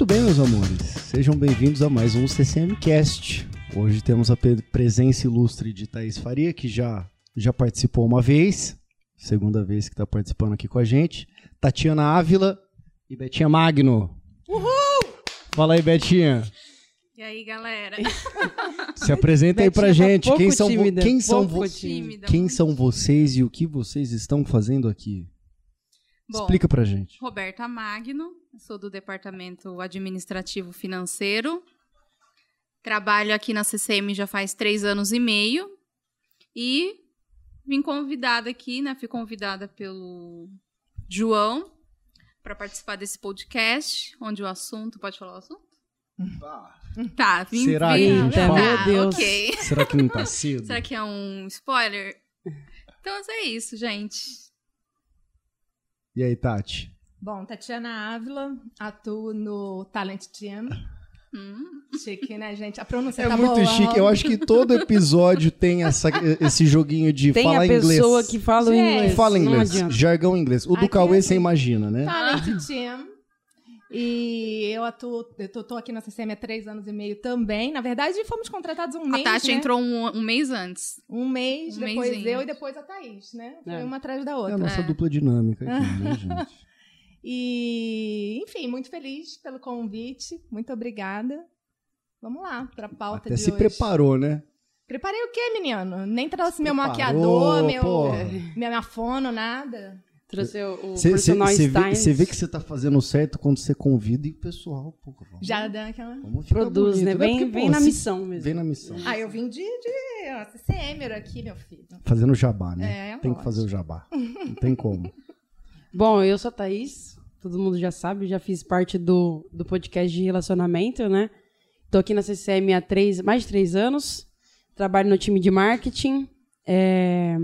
Muito bem, meus amores. Sejam bem-vindos a mais um CCM Cast. Hoje temos a presença ilustre de Thaís Faria, que já, já participou uma vez, segunda vez que está participando aqui com a gente. Tatiana Ávila e Betinha Magno. Uhul! Fala aí, Betinha. E aí, galera? Se apresenta aí pra tá gente. pouco Quem são, tímida, quem são, vo- tímida. quem são vocês e o que vocês estão fazendo aqui? Bom, Explica pra gente. Roberta Magno, sou do Departamento Administrativo Financeiro. Trabalho aqui na CCM já faz três anos e meio. E vim convidada aqui, né? Fui convidada pelo João para participar desse podcast, onde o assunto. Pode falar o assunto? Tá, vim. Será vim, que a gente tá? Meu Deus. ok. Será que não tá cedo? Será que é um spoiler? Então é isso, gente. E aí, Tati? Bom, Tatiana Ávila, atuo no Talent Team. Hum. Chique, né, gente? A pronúncia É tá muito boa. chique. Eu acho que todo episódio tem essa, esse joguinho de Tem falar a inglês. pessoa que fala Gente. inglês. Fala inglês, jargão inglês. O do Aqui Cauê é você assim. imagina, né? Talent Team. E eu atuo, eu tô, tô aqui na CCM há três anos e meio também. Na verdade, fomos contratados um A mês, Tati né? entrou um, um mês antes. Um mês, Um depois eu e depois a Thaís, né? Foi É. uma atrás da É a outra. nossa É. dupla dinâmica aqui, né, gente? E, enfim, muito feliz pelo convite. Muito obrigada. Vamos lá, pra pauta Até de se hoje. preparou, né? Preparei o quê, menino? Nem trouxe meu Preparou, maquiador, meu, porra. minha, minha fono, nada. Trouxe o, o Você personal vê, style. cê vê que você tá fazendo certo quando você convida e o pessoal, pô, vamos, Já deu aquela. Produz, bonito, né? Vem, Porque, vem pô, na se- missão mesmo. Vem na missão. Ah, eu vim de, de ó, CCM aqui, meu filho. Fazendo jabá, né? É, Tem que lógico. fazer o jabá. Não tem como. Bom, eu sou a Thaís, todo mundo já sabe, já fiz parte do, do podcast de relacionamento, né? Tô aqui na CCM há três, mais de três anos, trabalho no time de marketing, é,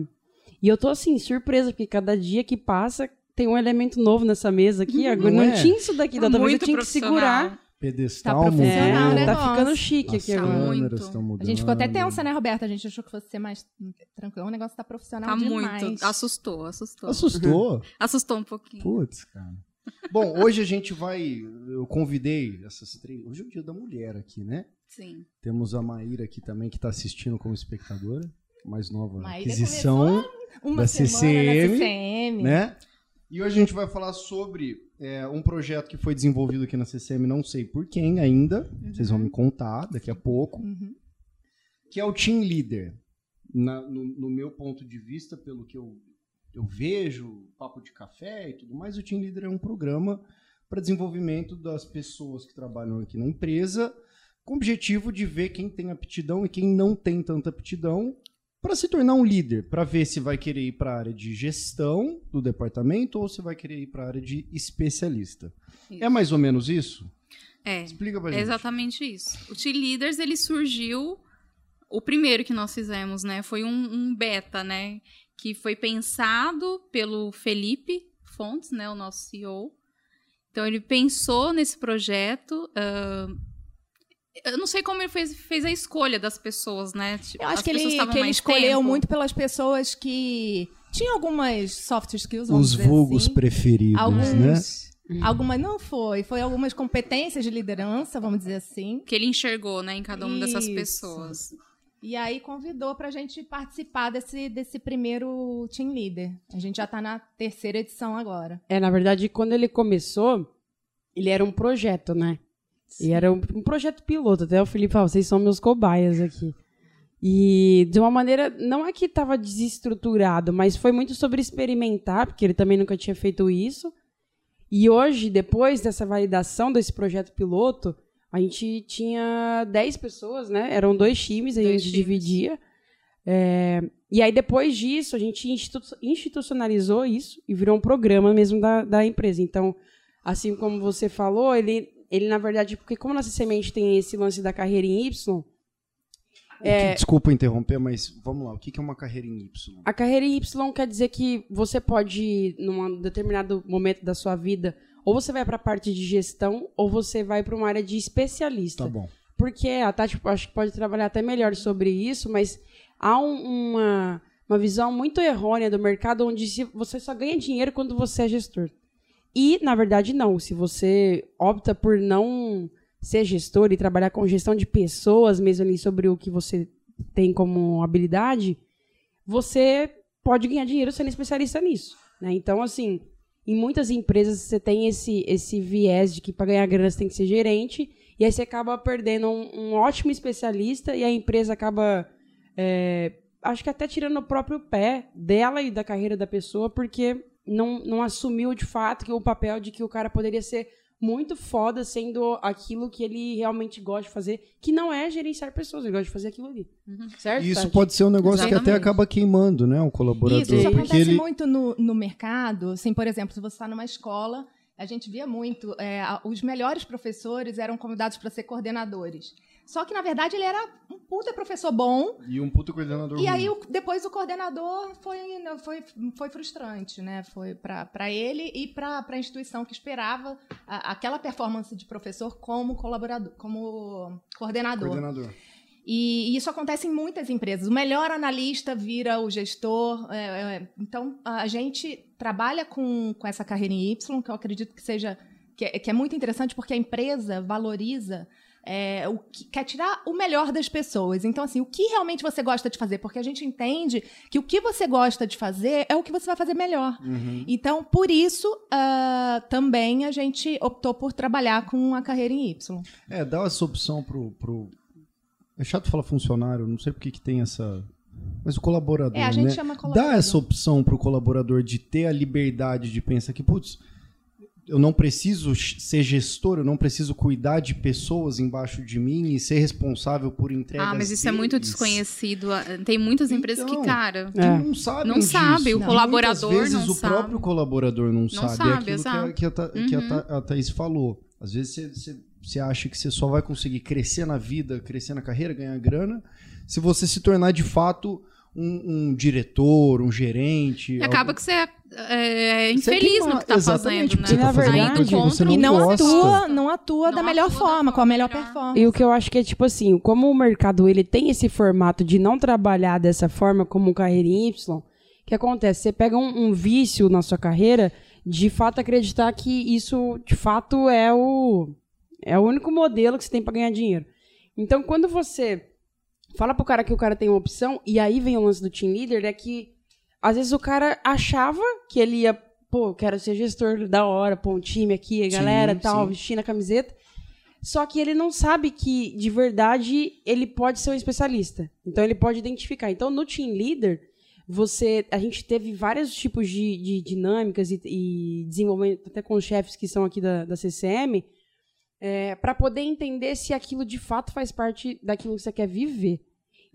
e eu tô, assim, surpresa, porque cada dia que passa tem um elemento novo nessa mesa aqui, agora Não não, é? tinha isso daqui, da outra vez eu tinha que segurar. Pedestal, Tá profissional, É, né? tá ficando chique as aqui agora. muito. mudando. A gente ficou até tensa, né, Roberta? A gente achou que fosse ser mais tranquilo. O negócio tá profissional Tá demais. muito. Assustou, assustou. Assustou. Assustou um pouquinho. Putz, cara. Bom, hoje a gente vai. Eu convidei essas três. Hoje é o dia da mulher aqui, né? Sim. Temos a Maíra aqui também, que está assistindo como espectadora. Mais nova Maíra aquisição, Uma da CCM, na CCM. né? E hoje a gente vai falar sobre é, um projeto que foi desenvolvido aqui na CCM, não sei por quem ainda. Vocês vão me contar daqui a pouco. Uhum. Que é o Team Leader. Na- no, no meu ponto de vista, pelo que eu, eu vejo, papo de café e tudo mais, o Team Leader é um programa para desenvolvimento das pessoas que trabalham aqui na empresa, com o objetivo de ver quem tem aptidão e quem não tem tanta aptidão para se tornar um líder, para ver se vai querer ir para a área de gestão do departamento ou se vai querer ir para a área de especialista. Isso. É mais ou menos isso? É. Explica pra É gente. exatamente isso. O T-Leaders, ele surgiu... O primeiro que nós fizemos, né? Foi um, um beta, né? Que foi pensado pelo Felipe Fontes, né? O nosso CEO. Então, ele pensou nesse projeto... ah, eu não sei como ele fez, fez a escolha das pessoas, né? Tipo, Eu acho que ele, que ele escolheu tempo. muito pelas pessoas que tinham algumas soft skills, vamos Os dizer vulgos assim. preferidos, Alguns, né? Algumas não foi, foi algumas competências de liderança, vamos dizer assim. Que ele enxergou, né? Em cada uma dessas Isso. pessoas. E aí convidou pra gente participar desse, desse primeiro team leader. A gente já tá na terceira edição agora. É, na verdade, quando ele começou, ele era um projeto, né? E era um, um projeto piloto. Até o Felipe falou, vocês são meus cobaias aqui. E de uma maneira, não é que estava desestruturado, mas foi muito sobre experimentar, porque ele também nunca tinha feito isso. E hoje, depois dessa validação desse projeto piloto, a gente tinha 10 pessoas, né? Eram dois times, a Dois gente times. dividia. É, e aí, depois disso, a gente institu- institucionalizou isso e virou um programa mesmo da, da empresa. Então, assim como você falou, ele, ele na verdade, porque como nossa semente tem esse lance da carreira em Y, Que- Desculpa interromper, mas vamos lá. O que é uma carreira em Y? a carreira em Y quer dizer que você pode, num determinado momento da sua vida, ou você vai para a parte de gestão, ou você vai para uma área de especialista. Tá bom. Porque a Tati acho que pode trabalhar até melhor sobre isso, mas há um- uma, uma visão muito errônea do mercado onde se- você só ganha dinheiro quando você é gestor. E, na verdade, não. Se você opta por não ser gestor e trabalhar com gestão de pessoas, mesmo ali sobre o que você tem como habilidade, você pode ganhar dinheiro sendo especialista nisso. Né? Então, assim, em muitas empresas você tem esse, esse viés de que para ganhar grana você tem que ser gerente, e aí você acaba perdendo um, um ótimo especialista e a empresa acaba, é, acho que até tirando o próprio pé dela e da carreira da pessoa, porque não, não assumiu de fato que o papel de que o cara poderia ser muito foda sendo aquilo que ele realmente gosta de fazer, que não é gerenciar pessoas, ele gosta de fazer aquilo ali. Uhum. Certo? E isso Tati? pode ser um negócio que Exatamente. até acaba queimando, né? O colaborador. Isso, isso acontece ele. muito no, no mercado. Assim, por exemplo, se você está numa escola, a gente via muito, é, os melhores professores eram convidados para ser coordenadores. Só que, na verdade, ele era um puta professor bom, E um puto coordenador. e ruim. aí o- depois o coordenador foi, foi, foi frustrante, né? Foi para ele e para a instituição que esperava a- aquela performance de professor como colaborador, como coordenador. Coordenador. E, e isso acontece em muitas empresas. O melhor analista vira o gestor. é, é, então, a gente trabalha com, com essa carreira em Y, que eu acredito que seja que é, que é muito interessante porque a empresa valoriza é, o que, quer tirar o melhor das pessoas. Então, assim, o que realmente você gosta de fazer? Porque a gente entende que o que você gosta de fazer é o que você vai fazer melhor. Uhum. Então, por isso, ah, também a gente optou por trabalhar com a carreira em Y. É, dá essa opção pro, pro. É chato falar funcionário, não sei porque que tem essa. Mas o colaborador. É, a gente né? chama colaborador. Dá essa opção pro colaborador de ter a liberdade de pensar que, putz, eu não preciso ser gestor, eu não preciso cuidar de pessoas embaixo de mim e ser responsável por entregas Ah, mas isso é muito deles. desconhecido. Ah, Tem muitas empresas Então, que, cara. É. não sabem Não sabe, disso. o Que colaborador muitas vezes não o sabe. próprio colaborador não, sabe. sabe, é aquilo que a, exato. que a Tha- que a Uhum. Tha- a Thaís falou. Às vezes você- você você acha que você só vai conseguir crescer na vida, crescer na carreira, ganhar grana, se você se tornar de fato um, um diretor, um gerente. E acaba algum- que você é, é Você infeliz tem no uma- que tá exatamente, fazendo, né? você tá fazendo uma indo que você contra E não gosta. atua, não atua Não da melhor atua da forma, com a melhor performance. E o que eu acho que é tipo assim, como o mercado ele tem esse formato de não trabalhar dessa forma como carreira em Y, o que acontece? Você pega um, um vício na sua carreira de fato acreditar que isso de fato é o é o único modelo que você tem para ganhar dinheiro. Então, quando você fala pro cara que o cara tem uma opção e aí vem o lance do team leader, é que às vezes o cara achava que ele ia, pô, quero ser gestor da hora, pô, um time aqui, a Sim, galera, tal, sim. vestindo a camiseta. Só que ele não sabe que, de verdade, ele pode ser um especialista. Então, ele pode identificar. Então, no Team Leader, você, a gente teve vários tipos de, de dinâmicas e, e desenvolvimento, até com os chefes que são aqui da, da CCM, para poder entender se aquilo de fato faz parte daquilo que você quer viver.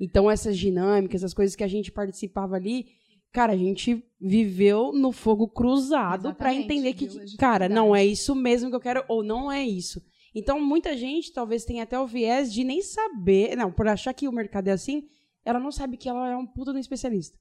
Então, essas dinâmicas, as coisas que a gente participava ali, cara, a gente viveu no fogo cruzado para entender que, cara, não é isso mesmo que eu quero, ou não é isso. Então, muita gente talvez tenha até o viés de nem saber, não, por achar que o mercado é assim, ela não sabe que ela é um puta de um especialista.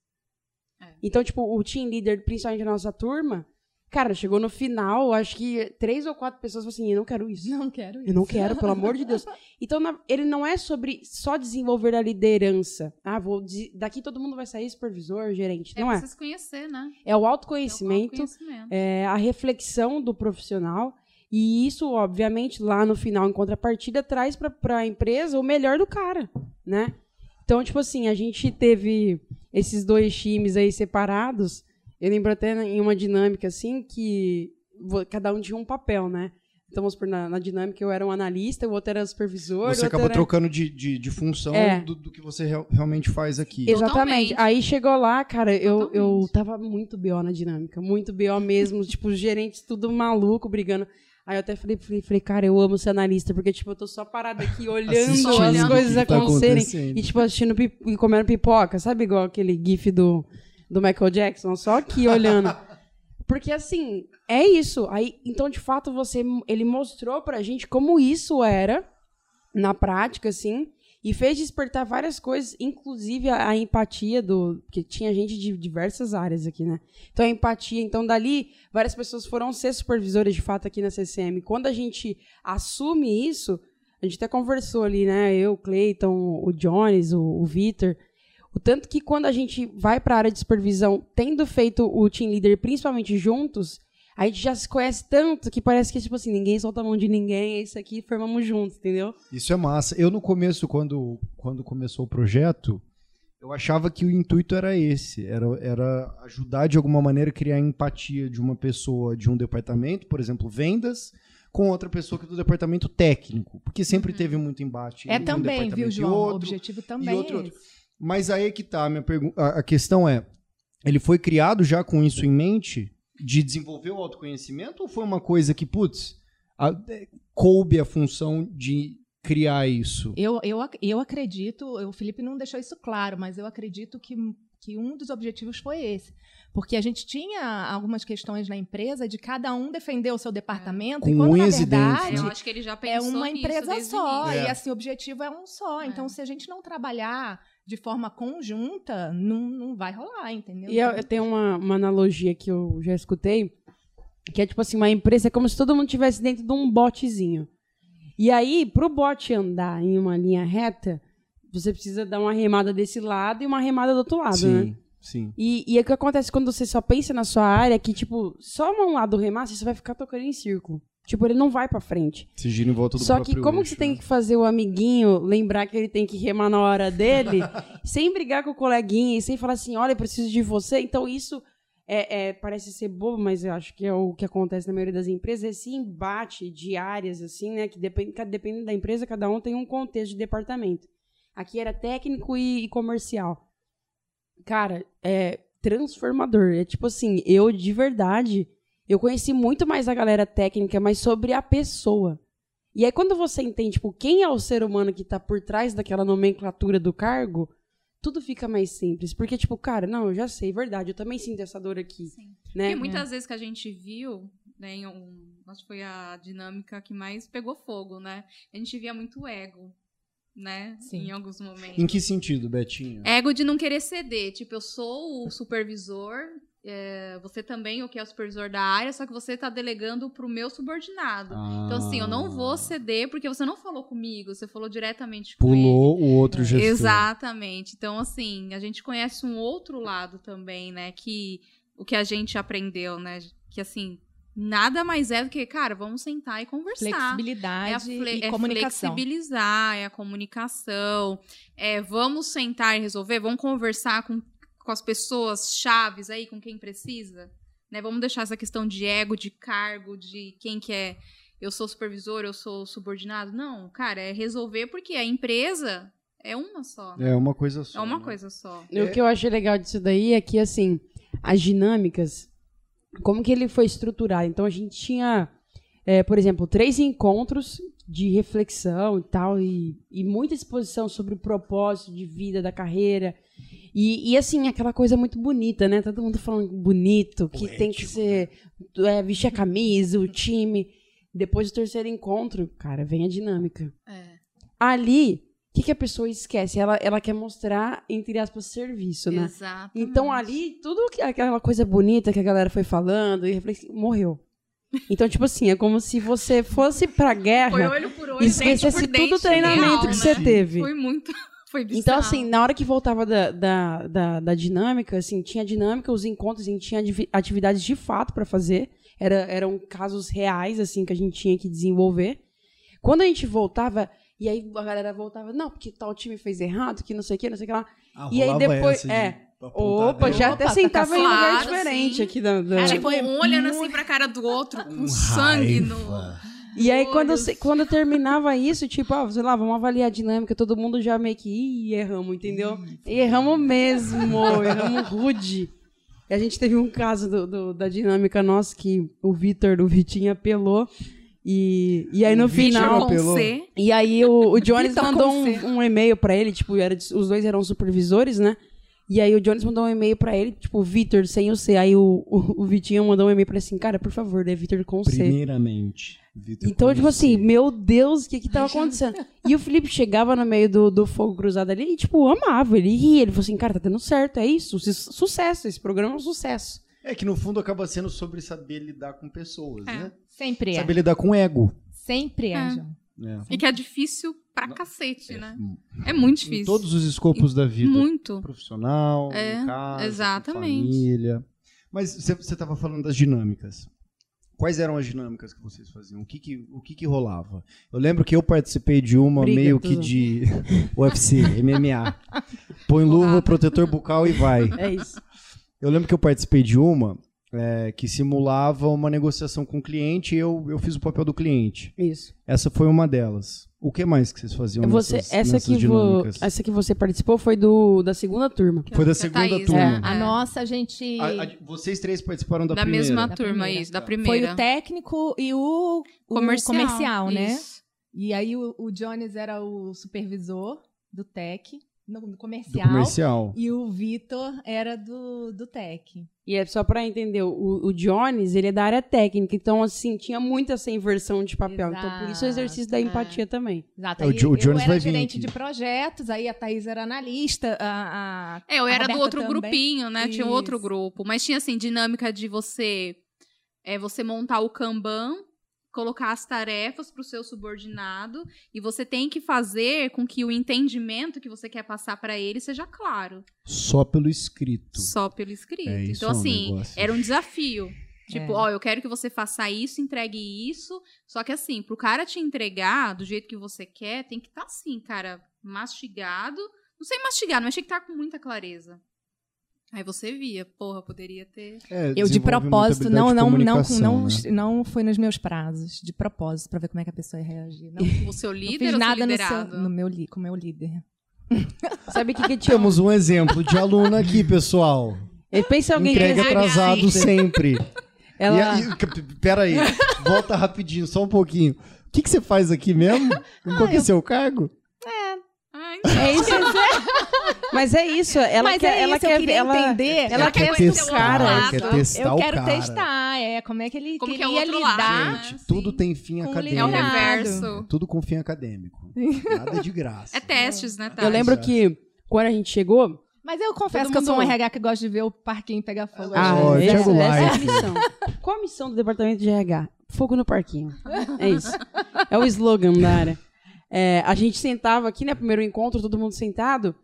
É. Então, tipo, o team leader, principalmente da nossa turma, cara, chegou no final, acho que três ou quatro pessoas falaram assim, eu não quero isso. Não quero isso. Eu não quero, pelo amor de Deus. Então, na- ele não é sobre só desenvolver a liderança. Ah, vou de- daqui todo mundo vai sair supervisor, gerente. É não é. preciso conhecer, né? É o É o autoconhecimento, autoconhecimento. é a reflexão do profissional. E isso, obviamente, lá no final, em contrapartida, traz para a empresa o melhor do cara, né? Então, tipo assim, a gente teve esses dois times aí separados. Eu lembro até em uma dinâmica assim que cada um tinha um papel, né? Então, vamos supor, na, na dinâmica eu era um analista, o outro era supervisor. Você acaba era... trocando de, de, de função É. do, do que você real- realmente faz aqui. Exatamente. Totalmente. Aí chegou lá, cara, eu, eu tava muito BO na dinâmica, muito BO mesmo, tipo, os gerentes tudo maluco, brigando. Aí eu até falei, falei, falei, cara, eu amo ser analista, porque, tipo, eu tô só parada aqui olhando as coisas tá acontecerem. acontecendo. E, tipo, assistindo e comendo pipoca, sabe igual aquele gif do, do Michael Jackson? Só aqui olhando. Porque, assim, é isso. Aí, então, de fato, você ele mostrou pra gente como isso era na prática, assim, e fez despertar várias coisas, inclusive a, a empatia do. Porque tinha gente de diversas áreas aqui, né? Então, a empatia. Então, dali, várias pessoas foram ser supervisoras de fato aqui na CCM. Quando a gente assume isso, a gente até conversou ali, né? Eu, o Cleiton, o Jones, o, o Vitor. O tanto que quando a gente vai para a área de supervisão, tendo feito o team leader principalmente juntos, a gente já se conhece tanto que parece que, tipo assim, ninguém solta a mão de ninguém, é isso aqui, formamos juntos, entendeu? Isso é massa. Eu, no começo, quando, quando começou o projeto, eu achava que o intuito era esse, era, era ajudar de alguma maneira a criar empatia de uma pessoa de um departamento, por exemplo, vendas, com outra pessoa que é do departamento técnico, porque sempre teve muito embate. É um também, viu, João? o outro, objetivo e também outro, é outro. Mas aí é que tá, a minha pergunta, a questão é, ele foi criado já com isso em mente, de desenvolver o autoconhecimento, ou foi uma coisa que, putz, a- é, coube a função de criar isso? Eu, eu, eu acredito, o Felipe não deixou isso claro, mas eu acredito que, que um dos objetivos foi esse. Porque a gente tinha algumas questões na empresa de cada um defender o seu departamento, Com e quando, unhas na verdade, Eu acho que ele já é uma empresa só. É. E assim, o objetivo é um só. É. Então, se a gente não trabalhar de forma conjunta, não, não vai rolar, entendeu? E eu, eu tenho uma, uma analogia que eu já escutei, que é tipo assim, uma empresa é como se todo mundo estivesse dentro de um botezinho. E aí, pro bote andar em uma linha reta, você precisa dar uma remada desse lado e uma remada do outro lado, né? sim, sim. E, e é o que acontece quando você só pensa na sua área, que, tipo, só um lado remar, você vai ficar tocando em círculo. Tipo, ele não vai pra frente. Se gira em volta do Só que como que eixo, você tem né? que fazer o amiguinho lembrar que ele tem que remar na hora dele, sem brigar com o coleguinha e sem falar assim, olha, eu preciso de você. Então isso é, é, parece ser bobo, mas eu acho que é o que acontece na maioria das empresas, esse embate de áreas, assim, né? Que depende, dependendo da empresa, cada um tem um contexto de departamento. Aqui era técnico e, e comercial. Cara, é transformador. É tipo assim, eu de verdade, eu conheci muito mais a galera técnica, mas sobre a pessoa. E aí, quando você entende, tipo, quem é o ser humano que tá por trás daquela nomenclatura do cargo, tudo fica mais simples. Porque, tipo, cara, não, eu já sei, verdade, eu também sinto essa dor aqui. Sim. Né? Porque muitas vezes que a gente viu, né, em um, acho que foi a dinâmica que mais pegou fogo, né? A gente via muito ego, né? Sim. Em alguns momentos. Em que sentido, Betinho? Ego de não querer ceder. Tipo, eu sou o supervisor, é, você também, o que é o supervisor da área, só que você tá delegando pro meu subordinado. Então, assim, eu não vou ceder porque você não falou comigo, você falou diretamente com ele. Pulou o outro gestor. Exatamente. Então, assim, a gente conhece um outro lado também, né? Que o que a gente aprendeu, né? Que assim, nada mais é do que, cara, vamos sentar e conversar. É a flexibilidade fle- e é comunicação. flexibilizar, é a comunicação. É, vamos sentar e resolver, vamos conversar com, com as pessoas chaves aí, com quem precisa. Né? Vamos deixar essa questão de ego, de cargo, de quem que é. Eu sou supervisor, eu sou subordinado. Não, cara, é resolver porque a empresa é uma só. né? É uma coisa só. É uma né? coisa só. E O que eu achei legal disso daí é que, assim, as dinâmicas, como que ele foi estruturado? Então, a gente tinha, é, por exemplo, três encontros de reflexão e tal, e, e muita exposição sobre o propósito de vida da carreira. E, e, assim, aquela coisa muito bonita, né? Todo mundo falando bonito, que tem que ser é, vestir a camisa, o time. Depois do terceiro encontro, cara, vem a dinâmica É. ali, o que, que a pessoa esquece? Ela, ela quer mostrar, entre aspas, serviço, né? Exatamente. Então ali, tudo que, aquela coisa bonita que a galera foi falando e morreu. Então, tipo assim, é como se você fosse pra Foi guerra olho por olho, e dente por esquecesse dente, todo o treinamento real, que né? você teve. Foi muito. Foi bizarro. Então, assim, na hora que voltava da, da, da, da dinâmica, assim, tinha dinâmica, os encontros, a gente tinha atividades de fato pra fazer. Era, eram casos reais, assim, que a gente tinha que desenvolver. Quando a gente voltava, e aí a galera voltava, não, porque tal time fez errado, que não sei o que, não sei o que lá. Ah, E aí depois- é. Opa, já Opa, até tá sentava em um lugar diferente sim. aqui da. da- Tipo, foi um olhando assim pra cara do outro, com Com sangue no. E aí, quando, se- quando terminava isso, tipo, ó, sei lá, vamos avaliar a dinâmica, todo mundo já meio que, ih, erramos, entendeu? E erramos mesmo, erramos rude. E a gente teve um caso do- do- da dinâmica nossa que o Vitor, o Vitinho apelou. E, e aí no final. E aí o, o Jones Vitor mandou um, um e-mail pra ele, tipo, era, de- os dois eram supervisores, né? E aí o Jones mandou um e-mail pra ele, tipo, Vitor sem o C. Aí o, o, o Vitinho mandou um e-mail pra ele assim, cara, por favor, é Vitor com C. Primeiramente, Vitor Então, tipo Conheci. assim, meu Deus, o que que tava acontecendo? E o Felipe chegava no meio do, do fogo cruzado ali e, tipo, amava, ele ria, ele falou assim, cara, tá dando certo, é isso, su- sucesso, esse programa é um sucesso. É que no fundo acaba sendo sobre saber lidar com pessoas, É. né? Sempre é. Saber lidar com ego. Sempre é, É. João. né? E que é difícil pra cacete, né? É muito Em difícil. todos os escopos da vida. Muito. Profissional, É, em casa, exatamente. família. Mas você estava falando das dinâmicas. Quais eram as dinâmicas que vocês faziam? O que que, o que, que rolava? Eu lembro que eu participei de uma Briga, meio que de UFC, MMA. Põe luva, protetor bucal e vai. É isso. Eu lembro que eu participei de uma é, que simulava uma negociação com o cliente e eu, eu fiz o papel do cliente. Isso. Essa foi uma delas. O que mais que vocês faziam Você, nessas, essa, nessas que vo, dinâmicas? essa que você participou foi do, da segunda turma. Foi da segunda Thaís, turma. né? A É. nossa, a gente. A- a- vocês três participaram da, Da, primeira. mesma Da turma, primeira. isso, da Foi primeira. o técnico e o, o comercial, comercial, né? isso. E aí o, o Jones era o supervisor do Tech, no, comercial. comercial. E o Vitor era do, do Tech. E é só pra entender, o, o Jones, ele é da área técnica, então, assim, tinha muito essa inversão de papel. Então, por isso o exercício da Exato, empatia também. Exato. É, o o eu Jones era vai vir de projetos, aí a Thaís era analista, a, a- É, eu A era do outro também. grupinho, né? Tinha um outro Isso. grupo. Mas tinha, assim, dinâmica de você... É, você montar o Kanban, colocar as tarefas para o seu subordinado e você tem que fazer com que o entendimento que você quer passar para ele seja claro, Só pelo escrito. só pelo escrito. É, então, é um assim, negócio. era um desafio. Tipo, É. ó, eu quero que você faça isso, entregue isso. Só que assim, pro cara te entregar do jeito que você quer, tem que estar assim, cara, mastigado. Não sei mastigar, mas tinha que estar com muita clareza. Aí você via, porra, poderia ter. É, Eu de propósito, não, não, não, não, né? não foi nos meus prazos, de propósito, pra ver como é que a pessoa ia reagir. Não, O seu não líder fiz ou nada seu no, seu, no meu, li- com o meu líder. Sabe o que, que tinha? Temos um exemplo de aluna aqui, pessoal. E Pensa alguém Entrega atrasado sempre. Ela... E, e, pera aí, volta rapidinho, só um pouquinho. O que, que você faz aqui mesmo? Qual que é eu- seu cargo? Ai, É isso. Mas é isso. Ela Mas quer, é ela isso, eu quer, queria ela, entender. ela quer quer conhecer testar cara. Ela quer testar eu o quero cara. testar, é, como é que ele Como que é o queria outro lado, lidar. Gente, Sim. tudo tem fim Com o É o acadêmico. reverso. Tudo com fim acadêmico. Nada de graça. É testes, né, Tati? Eu lembro Exato. que quando a gente chegou. Mas eu confesso Todo que eu sou um RH que gosta de ver o parquinho pegar fogo. Ah, Ó, essa, Thiago essa é a missão. Qual a missão do departamento de RH? Fogo no parquinho. É isso. É o slogan da área. É, a gente sentava aqui, né? Primeiro encontro, todo mundo sentado.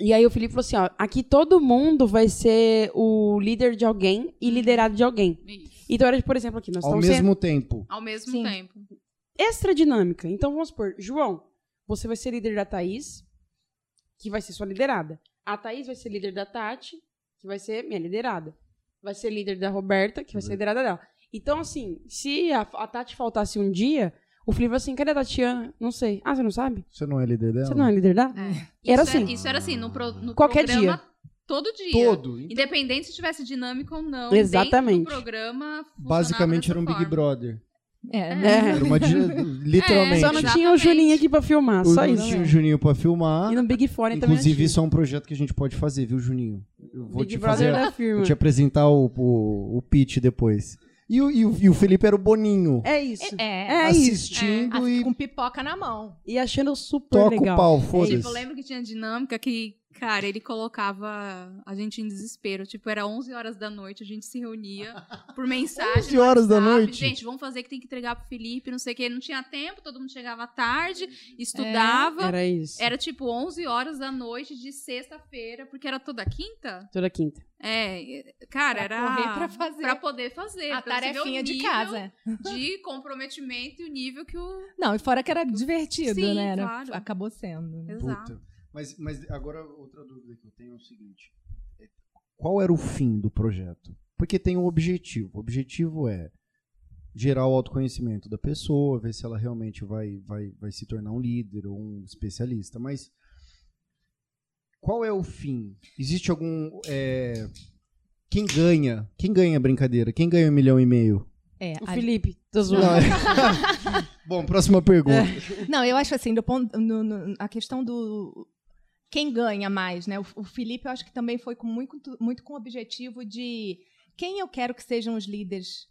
E aí o Felipe falou assim: ó, aqui todo mundo vai ser o líder de alguém e liderado de alguém. Isso. Então era, por exemplo, aqui, nós Ao estamos mesmo tempo. Ao mesmo Sim. tempo. extra dinâmica. Então vamos supor, João, você vai ser líder da Thaís, que vai ser sua liderada. A Thaís vai ser líder da Tati, que vai ser minha liderada. Vai ser líder da Roberta, que vai ser liderada dela. Então, assim, se a, a Tati faltasse um dia, o Felipe assim, cadê a Tatiana? Não sei. Ah, você não sabe? Você não é líder dela? Você não é líder da? É. Era Isso assim. isso era assim, no, pro, no Qualquer programa, dia. todo dia. Todo. Independente se tivesse dinâmica ou não. Exatamente. Dentro do programa. Basicamente era um Big forma. Brother. É, É. Era uma literalmente. Só não Exatamente. tinha o Juninho aqui pra filmar, só não isso. tinha o Juninho pra filmar. E no Big Fone também. Inclusive, não isso é um projeto que a gente pode fazer, viu, Juninho? Eu vou Big te Brother fazer. da firma. Vou te apresentar o, o, o pitch depois. E o, e, o, e o Felipe era o Boninho. É isso. É, É isso. assistindo assim, e com pipoca na mão. E achando super toca legal. o pau, Tipo, foda-se. eu lembro que tinha dinâmica que, cara, ele colocava a gente em desespero. Tipo, era 11 horas da noite, a gente se reunia por mensagem. 11 no horas da noite? Gente, vamos fazer que tem que entregar pro Felipe, não sei o quê. Não tinha tempo, todo mundo chegava tarde, estudava. Era isso. Era tipo 11 horas da noite de sexta-feira, porque era toda quinta? Toda quinta. É, cara, Pra era. correr pra fazer. pra poder fazer. A tarefinha de casa. De comprometimento e o nível que o. Não, e fora que era divertido, Sim, né? Era- claro. Acabou sendo. né? Exato. Puta. Mas, mas agora outra dúvida que eu tenho é o seguinte: É, qual era o fim do projeto? Porque tem um objetivo. O objetivo é gerar o autoconhecimento da pessoa, ver se ela realmente vai, vai, vai se tornar um líder ou um especialista. Mas qual é o fim? Existe algum. é, quem ganha? Quem ganha a brincadeira? Quem ganha um milhão e meio? É, O a- Felipe. Tô zoando. É- Bom, próxima pergunta. Não, eu acho assim, do ponto, no- no- a questão do quem ganha mais, né? O, o Felipe, eu acho que também foi com muito, muito com o objetivo de quem eu quero que sejam os líderes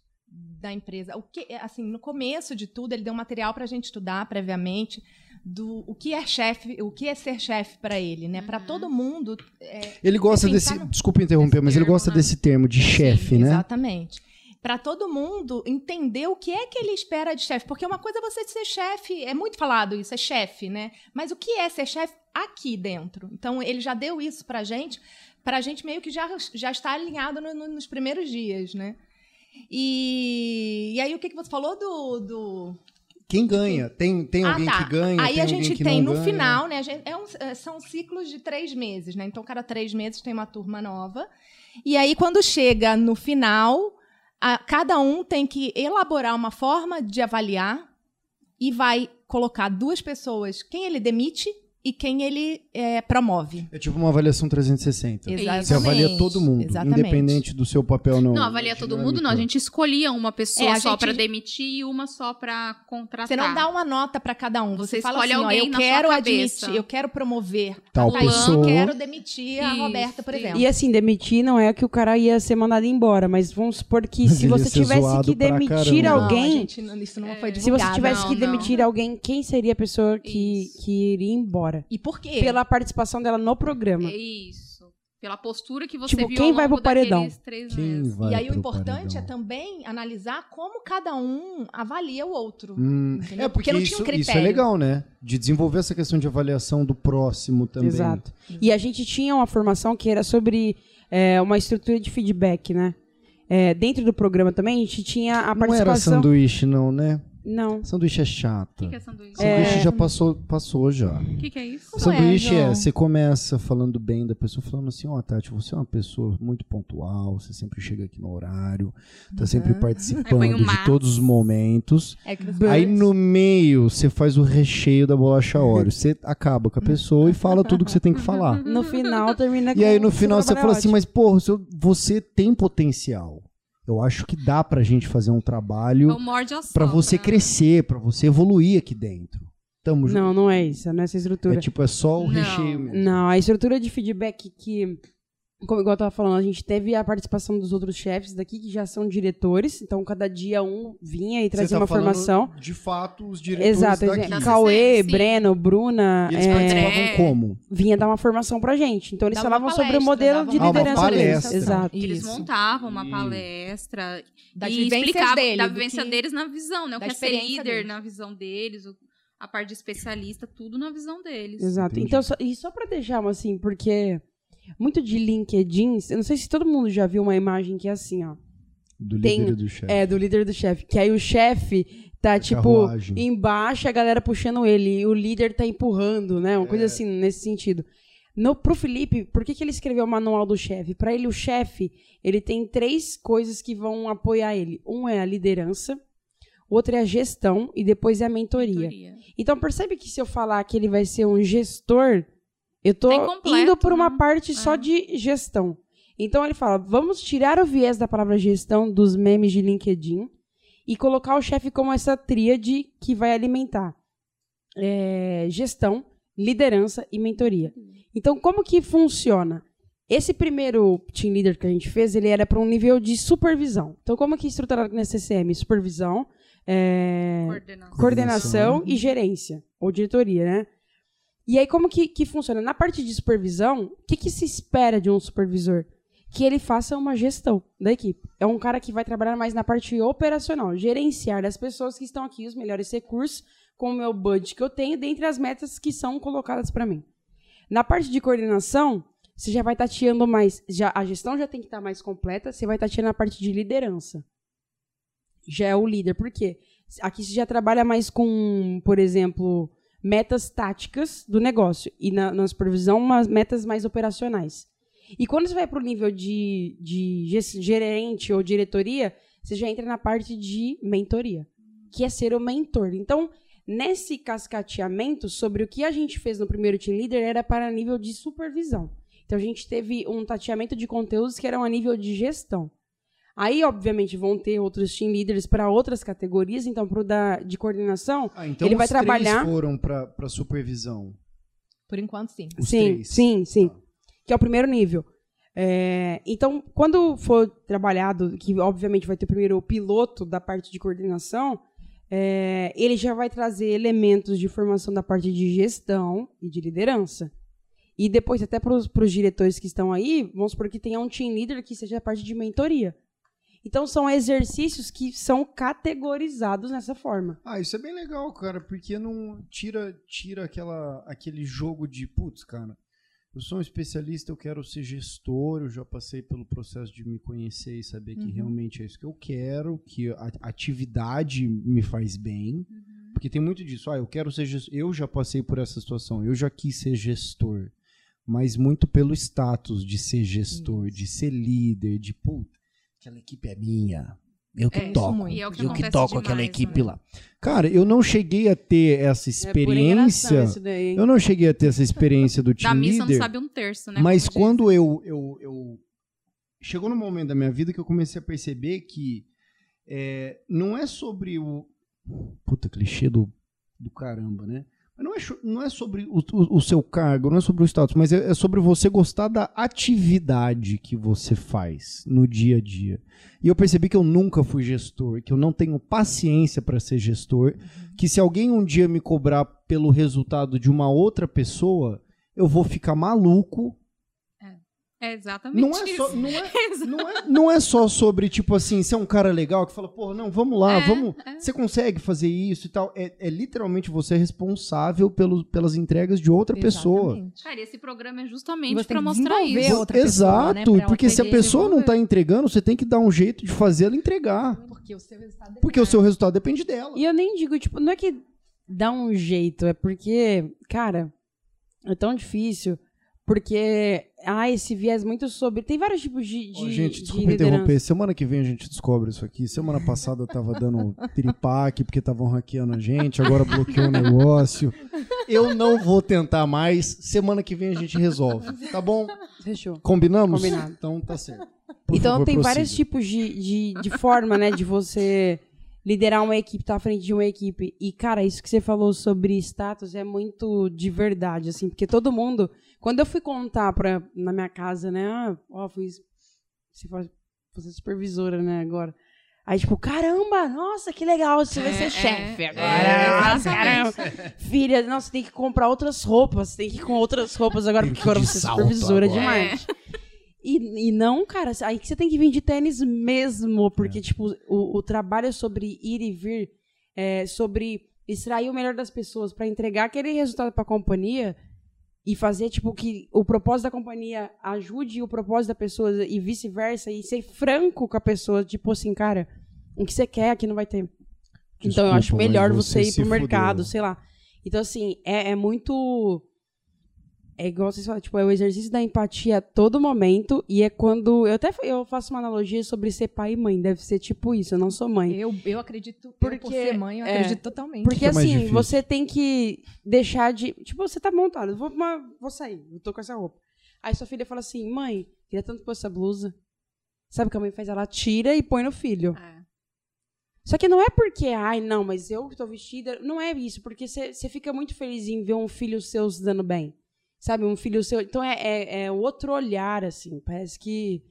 da empresa. O que, assim, no começo de tudo, ele deu material para a gente estudar previamente do o que é chefe, o que é ser chefe para ele, né? Para Uhum. todo mundo. é, Ele gosta Assim, desse. tá no- Desculpa interromper, mas ele gosta né? desse termo de chefe, né? Exatamente. Para todo mundo entender o que é que ele espera de chefe. Porque uma coisa é você ser chefe, é muito falado isso, é chefe, né? Mas o que é ser chefe aqui dentro? Então, ele já deu isso pra gente, pra gente meio que já, já estar alinhado no- no- nos primeiros dias, né? E, e aí, o que, que você falou do. do... Quem ganha? Tem, tem Ah, alguém tá. que ganha? Aí tem a gente que tem no ganha? final, né? a gente- é um- é, são ciclos de três meses, né? Então, cada três meses tem uma turma nova. E aí, quando chega no final, a- cada um tem que elaborar uma forma de avaliar e vai colocar duas pessoas, quem ele demite e quem ele é, promove. É tipo uma avaliação 360. Exatamente. Você avalia todo mundo, Exatamente. independente do seu papel ou não. Não, avalia todo mundo, não. A gente escolhia uma pessoa É, a só gente- pra demitir e uma só pra contratar. Você não dá uma nota para cada um. Você, Você fala escolhe assim, ó, alguém eu na quero sua admitir, cabeça. eu quero promover Tal a pessoa. quero demitir a Isso, Roberta, por exemplo. E assim, demitir não é que o cara ia ser mandado embora, mas vamos supor que Mas se você tivesse que demitir caramba. Não, a alguém, gente não- isso não foi se você divulgado. tivesse não, que não. demitir alguém, quem seria a pessoa que, Isso. que iria embora? E por quê? Pela participação dela no programa. É Isso. Pela postura que você Tipo, viu quem ao vai pro paredão? três Quem meses. vai e aí o importante é paredão? também analisar como cada um avalia o outro. Hum, é porque, Porque não isso, tinha um isso é critério. legal, né? De desenvolver essa questão de avaliação do próximo também. Exato. E a gente tinha uma formação que era sobre é, uma estrutura de feedback, né? É, dentro do programa também, a gente tinha a Não era participação. sanduíche, não, né? Não. Sanduíche é O chata. que, que é sanduíche? Sanduíche É. já passou, passou já. O que, que é isso? Como é, sanduíche é, João? você começa falando bem da pessoa, falando assim, ó, Tati, você é uma pessoa muito pontual, você sempre chega aqui no horário, tá sempre Aí participando o de todos os momentos. É que Aí no meio você faz o recheio da bolacha Oreo. Você acaba com a pessoa e fala tudo que você tem que falar. No final termina E aí no final você fala assim, é mas porra, você tem potencial. Eu acho que dá pra gente fazer um trabalho É o morde a pra você sopra. crescer, pra você evoluir aqui dentro. Tamo junto. Não, não é isso, não é essa estrutura. É tipo, é só o Não. recheio mesmo. Não, a estrutura de feedback que, como igual eu tava falando, a gente teve a participação dos outros chefes daqui, que já são diretores, então cada dia um vinha e trazia tá uma formação. De fato, os diretores Exato, daqui. Cauê, sim. Breno, Bruna, E eles é, participavam André. como? vinha dar uma formação pra gente. Então eles Dava falavam uma sobre o palestra, modelo de Ah, liderança deles. palestra. Exato. Eles Isso. montavam uma palestra e explicavam dele, da vivência que- deles na visão, né? O que é ser líder deles. na visão deles, o- a parte de especialista, tudo na visão deles. Exato. Entendi. Então, só, e só pra deixar assim, porque muito de LinkedIn, eu não sei se todo mundo já viu uma imagem que é assim, ó. Do Tem- líder do chefe. É, do líder do chefe. Que aí o chefe tá, tipo, carruagem. embaixo, a galera puxando ele, e o líder tá empurrando, né? Uma É. coisa assim, nesse sentido. No, pro Felipe, por que, que ele escreveu o manual do chefe? Pra ele, o chefe, ele tem três coisas que vão apoiar ele. Um é a liderança, outro é a gestão e depois é a mentoria. Mentoria. Então percebe que se eu falar que ele vai ser um gestor, eu tô completo, indo por uma né? parte só É. de gestão. Então ele fala: vamos tirar o viés da palavra gestão dos memes de LinkedIn e colocar o chefe como essa tríade que vai alimentar é, gestão, liderança e mentoria. Então, como que funciona? Esse primeiro team leader que a gente fez, ele era para um nível de supervisão. Então, como que é estruturado na CCM? Supervisão, é, Coordenação. coordenação e gerência, ou diretoria, né? E aí, como que, que funciona? Na parte de supervisão, o que, que se espera de um supervisor? Que ele faça uma gestão da equipe. É um cara que vai trabalhar mais na parte operacional, gerenciar as pessoas que estão aqui, os melhores recursos, com o meu budget que eu tenho, dentre as metas que são colocadas para mim. Na parte de coordenação, você já vai tateando mais. Já, a gestão já tem que estar mais completa, você vai tateando a parte de liderança. Já é o líder. Por quê? Aqui você já trabalha mais com, por exemplo, metas táticas do negócio. E na, na supervisão, umas metas mais operacionais. E quando você vai para o nível de, de gerente ou diretoria, você já entra na parte de mentoria, que é ser o mentor. Então, nesse cascateamento sobre o que a gente fez no primeiro team leader era para nível de supervisão. Então, a gente teve um tateamento de conteúdos que eram a nível de gestão. Aí, obviamente, vão ter outros team leaders para outras categorias. Então, para o da, de coordenação, Ah, então Ele vai os três trabalhar- foram pra, pra supervisão. Por enquanto, sim. Os sim, três. sim, sim. Tá. Que é o primeiro nível. É, então, quando for trabalhado, que obviamente vai ter primeiro o piloto da parte de coordenação, é, ele já vai trazer elementos de formação da parte de gestão e de liderança. E depois, até para os diretores que estão aí, vamos supor que tenha um team leader que seja a parte de mentoria. Então, são exercícios que são categorizados nessa forma. Ah, isso é bem legal, cara, porque não tira tira aquela aquele jogo de putz, cara. eu sou um especialista, eu quero ser gestor, eu já passei pelo processo de me conhecer e saber que Uhum. realmente é isso que eu quero, que a atividade me faz bem. Porque tem muito disso, ah, eu quero ser gestor, eu já passei por essa situação, eu já quis ser gestor, mas muito pelo status de ser gestor, de ser líder, de puta, aquela equipe é minha. Eu que É, toco, é que eu que toco aquela demais, equipe né? lá. Cara, eu não cheguei a ter essa É experiência. isso daí? Eu não cheguei a ter essa experiência do Da team missa não leader, sabe um terço, né? mas quando eu, eu, eu chegou no momento da minha vida que eu comecei a perceber que é, não é sobre o puta clichê do, do caramba, né? Não é, não é sobre o, o- o seu cargo, não é sobre o status, mas é, é sobre você gostar da atividade que você faz no dia a dia. E eu percebi que eu nunca fui gestor, que eu não tenho paciência para ser gestor, que se alguém um dia me cobrar pelo resultado de uma outra pessoa, eu vou ficar maluco. É exatamente Não é, isso. só, não, é, não, é, não é só sobre, tipo assim, ser um cara legal que fala, porra, não, vamos lá, É, vamos. é. Você consegue fazer isso e tal. É, é literalmente você responsável pelo, pelas entregas de outra pessoa. Exatamente. Cara, esse programa é justamente que mostrar isso. outra pessoa, Exato, né, porque se a pessoa não tá entregando, você tem que dar um jeito de fazer ela entregar. Porque o seu resultado Porque o seu resultado depende dela. E eu nem digo, tipo, não é que dá um jeito, é porque, cara, é tão difícil. Porque, ah, esse viés muito sobre. Tem vários tipos de. de Ó, gente, de desculpa liderança. interromper. Semana que vem a gente descobre isso aqui. Semana passada eu tava dando piripaque porque estavam hackeando a gente, agora bloqueou o negócio. Eu não vou tentar mais. Semana que vem a gente resolve. Tá bom? Fechou. Combinamos? Combinado. Então tá certo. Por então favor, tem prossiga. vários tipos de, de, de forma, né, de você liderar uma equipe, estar à frente de uma equipe. E, cara, isso que você falou sobre status é muito de verdade, assim, porque todo mundo. Quando eu fui contar pra, na minha casa, né? Ah, ó, fui. Você faz fazer supervisora, né, agora. Aí, tipo, caramba, nossa, que legal, você vai É, ser é, chefe é, agora. nossa, exatamente. caramba. Filha, nossa, você tem que comprar outras roupas, você tem que ir com outras roupas agora, porque agora você é supervisora agora. demais. E, e não, cara, aí que você tem que vir de tênis mesmo, porque, É. tipo, o, o trabalho é sobre ir e vir, é sobre extrair o melhor das pessoas pra entregar aquele resultado pra companhia e fazer, tipo, que o propósito da companhia ajude o propósito da pessoa e vice-versa, e ser franco com a pessoa, tipo assim, cara, o que você quer aqui não vai ter. então eu Desculpa, acho melhor você, você ir pro mercado, fudeu. sei lá. Então, assim, é, é muito. É igual vocês falam, tipo, é o exercício da empatia a todo momento. E é quando. Eu até eu faço uma analogia sobre ser pai e mãe. Deve ser tipo isso, eu não sou mãe. Eu, eu acredito, eu, Porque, por ser mãe, eu é, acredito totalmente. Porque que é assim, difícil? você tem que deixar de. Tipo, você tá montado, vou, vou sair, eu tô com essa roupa. Aí sua filha fala assim: mãe, queria tanto pôr essa blusa. Sabe o que a mãe faz? Ela tira e põe no filho. É. Só que não é porque, ai, não, mas eu que tô vestida. Não é isso, porque você fica muito feliz em ver um filho seu se dando bem. Sabe, um filho seu. Então é, é, é outro olhar, assim. Parece que,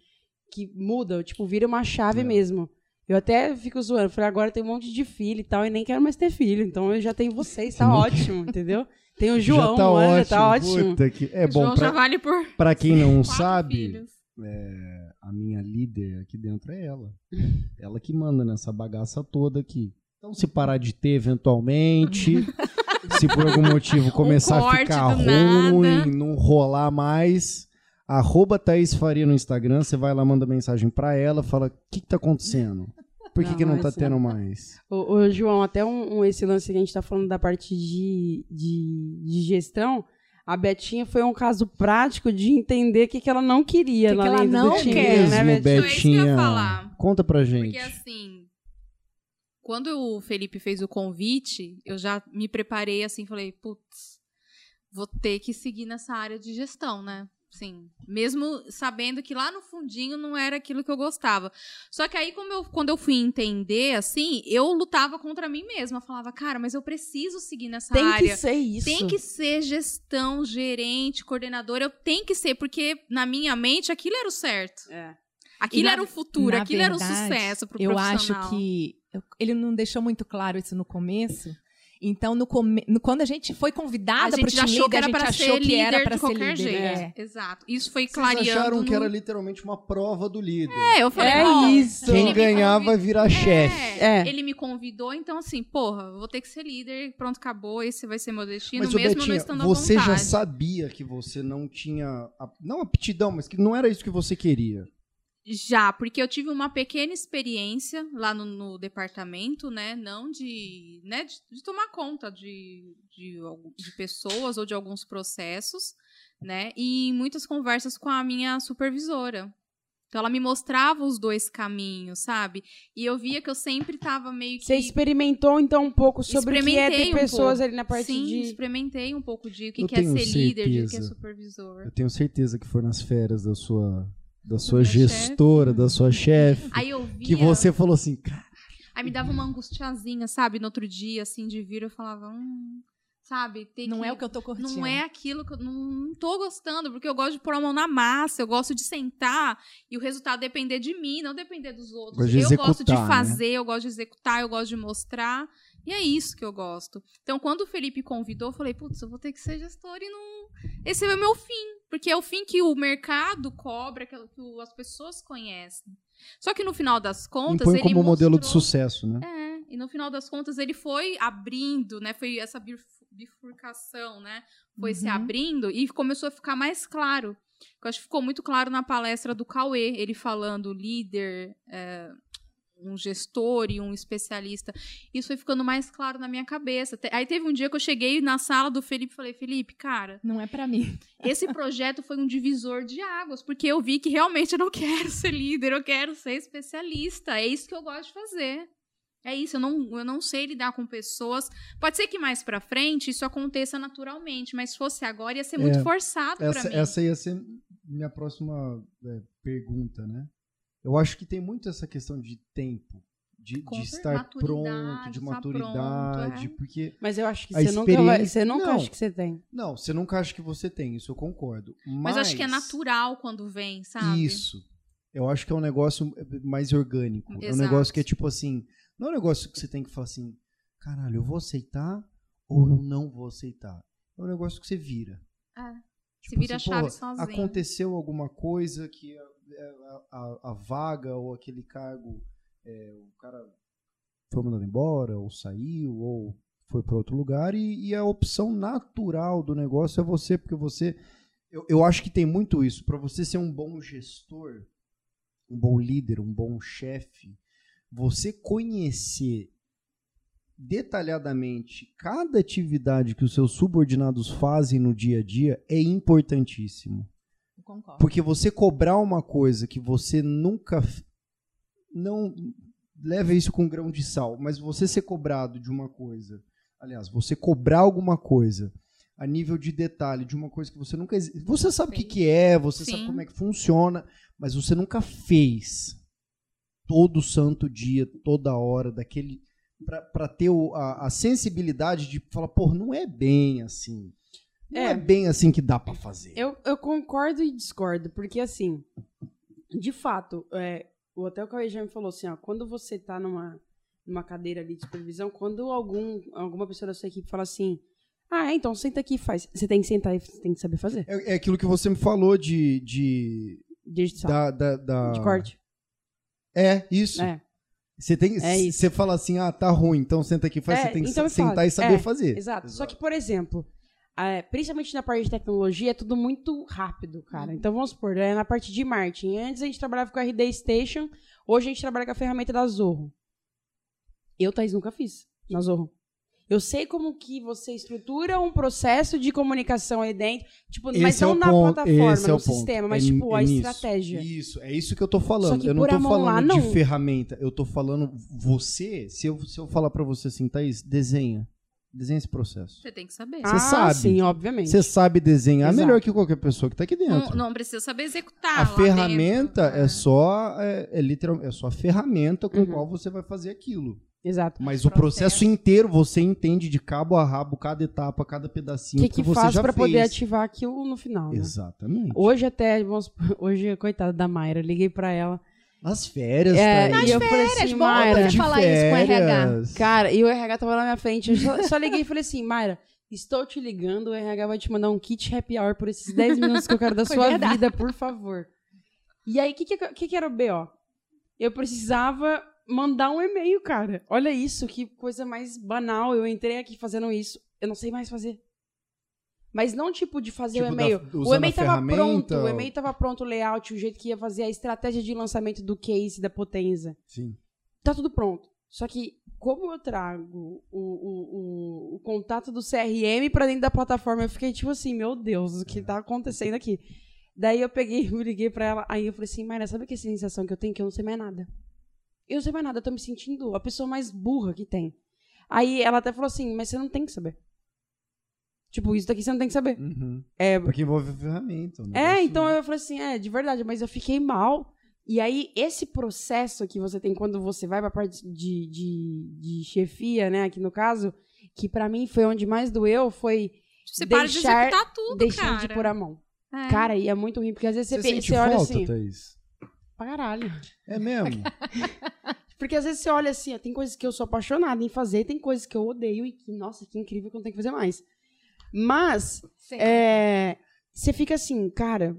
que muda, tipo, vira uma chave É. mesmo. Eu até fico zoando. Falei, agora tem um monte de filho e tal, e nem quero mais ter filho. Então eu já tenho vocês, tá ótimo, entendeu? Tem o João, já tá mano, ótimo. já tá ótimo. Puta que... É O bom, João já pra, vale por pra quem não sabe, filhos. a minha líder aqui dentro é ela. Ela que manda nessa bagaça toda aqui. Então, se parar de ter eventualmente, se por algum motivo começar a corte ficar do nada. ruim, não rolar mais, arroba Thaís Faria no Instagram, você vai lá, manda mensagem pra ela, fala, o que que tá acontecendo? Por que Não, que não tá assim. tendo mais? Ô, ô, João, até um, um- esse lance que a gente tá falando da parte de, de, de gestão, a Betinha foi um caso prático de entender o que, que ela não queria Que lá que ela não do time, quer. né, Mesmo, Betinha? Então, é isso que eu ia Betinha. falar. Conta pra gente. Porque assim, quando o Felipe fez o convite, eu já me preparei assim, falei, putz, vou ter que seguir nessa área de gestão, né? Sim, mesmo sabendo que lá no fundinho não era aquilo que eu gostava. Só que aí, como eu, quando eu fui entender, assim, eu lutava contra mim mesma. Eu falava, cara, mas eu preciso seguir nessa Tem área. que ser isso. Tem que ser gestão, gerente, coordenador. Eu tenho que ser, porque na minha mente aquilo era o certo. É. Aquilo na- era o futuro, aquilo era o verdade, sucesso pro Eu profissional. acho que eu- ele não deixou muito claro isso no começo. Então, no come- no- quando a gente foi convidada para gente já achou que era a gente pra achou que era líder para de ser qualquer líder. jeito. é. Exato. Isso foi Vocês clareando. acharam que no- era literalmente uma prova do líder. É, eu falei, É ó, isso. Quem ganhar vai virar chefe. É, É. ele me convidou, então assim, porra, eu vou ter que ser líder, pronto, acabou, esse vai ser meu destino, Mas, mesmo não Betinha, estando você à já vontade. sabia que você não tinha. a- Não aptidão, mas que não era isso que você queria. Já, porque eu tive uma pequena experiência lá no, no departamento, né? Não de, né, de, de tomar conta de, de, de pessoas ou de alguns processos, né? E em muitas conversas com a minha supervisora. Então ela me mostrava os dois caminhos, sabe? E eu via que eu sempre tava meio que. Você experimentou, então, um pouco sobre o que é ter um pessoas pouco. ali na parte Sim, de... experimentei um pouco de o que, que é ser líder, de o que é certeza. supervisor. Eu tenho certeza que foi nas férias da sua, da sua gestora, da sua chefe, Aí eu via. que você falou assim, cara, Aí me dava uma angustiazinha, sabe? No outro dia, assim, de vir, eu falava, hum, sabe? Tem Não que... é o que eu tô curtindo. Não é aquilo que eu não, não tô gostando, porque eu gosto de pôr a mão na massa, eu gosto de sentar e o resultado depender de mim, não depender dos outros. Gosto eu gosto de né? fazer, eu gosto de executar, eu gosto de mostrar. E é isso que eu gosto. Então, quando o Felipe convidou, eu falei, putz, eu vou ter que ser gestor e não. Esse é o meu fim. Porque é o fim que o mercado cobra, que as pessoas conhecem. Só que no final das contas. impõe ele como modelo de mostrou- sucesso, né? é, e no final das contas ele foi abrindo, né? Foi essa bif- bifurcação, né? Foi se Uhum. abrindo e começou a ficar mais claro. Eu acho que ficou muito claro na palestra do Cauê, ele falando líder, é, um gestor e um especialista. Isso foi ficando mais claro na minha cabeça. Aí teve um dia que eu cheguei na sala do Felipe e falei, Felipe, cara, Não é pra mim. esse projeto foi um divisor de águas, porque eu vi que realmente eu não quero ser líder, eu quero ser especialista. É isso que eu gosto de fazer. É isso, eu não, eu não sei lidar com pessoas. Pode ser que mais pra frente isso aconteça naturalmente, mas se fosse agora ia ser muito É, forçado pra Essa, mim. essa ia ser minha próxima é, pergunta, né? Eu acho que tem muito essa questão de tempo, de, Com de estar pronto, de estar maturidade, pronto, é. porque Mas eu acho que A você nunca vai... experiência- Você nunca Não. acha que você tem. não, você nunca acha que você tem, isso eu concordo. Mas, Mas eu acho que é natural quando vem, sabe? Isso. Eu acho que é um negócio mais orgânico. É um Exato. negócio que é tipo assim, não é um negócio que você tem que falar assim, caralho, eu vou aceitar ou eu não vou aceitar. É um negócio que você vira. É, Tipo se vira assim, a chave sozinho. Aconteceu alguma coisa que a, a- a- a vaga ou aquele cargo, é, o cara foi mandado embora, ou saiu, ou foi para outro lugar, e, e a opção natural do negócio é você, porque você. Eu, eu acho que tem muito isso. Para você ser um bom gestor, um bom líder, um bom chefe, você conhecer detalhadamente cada atividade que os seus subordinados fazem no dia a dia é importantíssimo. Eu concordo. Porque você cobrar uma coisa que você nunca. Não leva isso com grão de sal, mas você ser cobrado de uma coisa. Aliás, você cobrar alguma coisa a nível de detalhe de uma coisa que você nunca. Você sabe o que, que é, você sabe Sim. como é que funciona, mas você nunca fez todo santo dia, toda hora, daquele. Pra, pra ter o- a, a sensibilidade de falar, pô, não é bem assim. Não é, É. bem assim que dá pra fazer. Eu, eu concordo e discordo, porque assim, de fato, é, o Hotel Cauê já me falou assim, ó, quando você tá numa, numa cadeira ali de supervisão, quando algum, alguma pessoa da sua equipe fala assim, ah, é, então senta aqui e faz. Você tem que sentar e tem que saber fazer. É, é aquilo que você me falou de. de, De, da, da, da- de corte. É, isso. É, Você tem. É. Você fala assim, ah, tá ruim, então senta aqui e faz. É, você tem que então me sentar fala. e saber É, fazer. exato. Só que, por exemplo, é, principalmente na parte de tecnologia, é tudo muito rápido, cara. Então vamos supor, é, na parte de marketing. Antes a gente trabalhava com a RD Station, hoje a gente trabalha com a ferramenta da Zorro. Eu, Thaís, nunca fiz na Zorro. Eu sei como que você estrutura um processo de comunicação aí dentro, tipo, mas Esse é não na ponto, plataforma, é no ponto. sistema, mas É tipo, a é nisso. estratégia. Isso, é isso que eu tô falando. Eu não tô falando lá, de não. ferramenta. Eu tô falando você. Se eu, se eu falar pra você assim, Thaís, desenha. Desenha esse processo. Você tem que saber. Você ah, sabe. sim, obviamente. Você sabe desenhar Exato. melhor que qualquer pessoa que tá aqui Não, dentro. não precisa saber executar. a lá ferramenta dentro. é só é, é literal, é só a ferramenta com Uhum. qual você vai fazer aquilo. Exato. Mas o processo. Processo. inteiro você entende de cabo a rabo, cada etapa, cada pedacinho que, que, que você faz já pra fez. poder ativar aquilo no final, né? Exatamente. Hoje até, vamos, hoje, coitada da Mayra, liguei pra ela Nas férias, É, Thaís. e eu falei Férias, assim, bom Mayra. você falar isso com o RH. férias. Cara, e o RH tava na minha frente. Eu só, só liguei e falei assim, Mayra, estou te ligando, o RH vai te mandar um kit happy hour por esses 10 minutos que eu quero da sua verdade. vida, por favor. E aí, o que, que, que, que era o BO? Eu precisava mandar um e-mail, cara. Olha isso, que coisa mais banal. Eu entrei aqui fazendo isso. Eu não sei mais fazer. Mas não tipo de fazer Tipo, o e-mail. da- o e-mail tava pronto. O ou- e-mail tava pronto, o layout, o jeito que ia fazer a estratégia de lançamento do case, da potência Sim. tá tudo pronto. Só que, como eu trago o, o, o, o contato do CRM pra dentro da plataforma, eu fiquei tipo assim, meu Deus, o que tá acontecendo aqui? Daí eu peguei, me liguei pra ela, aí eu falei assim, Mayra, sabe que sensação que eu tenho? Que eu não sei mais nada. Eu não sei mais nada, eu tô me sentindo a pessoa mais burra que tem. Aí ela até falou assim, mas você não tem que saber. Tipo, isso daqui você não tem que saber. Uhum. É, Porque envolve ferramenta. um é, então eu falei assim, é, de verdade, mas eu fiquei mal. E aí, esse processo que você tem quando você vai pra parte de, de, de chefia, né, aqui no caso, que pra mim foi onde mais doeu, foi Você para de Deixar- executar tudo, deixar cara. de pôr a mão. É. Cara, e é muito ruim, porque às vezes você, Você pensa, sente você olha falta, assim, Thaís? pra caralho. É mesmo? Porque às vezes você olha assim, ó, tem coisas que eu sou apaixonada em fazer, tem coisas que eu odeio e que, nossa, que incrível que eu não tenho que fazer mais. Mas. É, você fica assim, cara,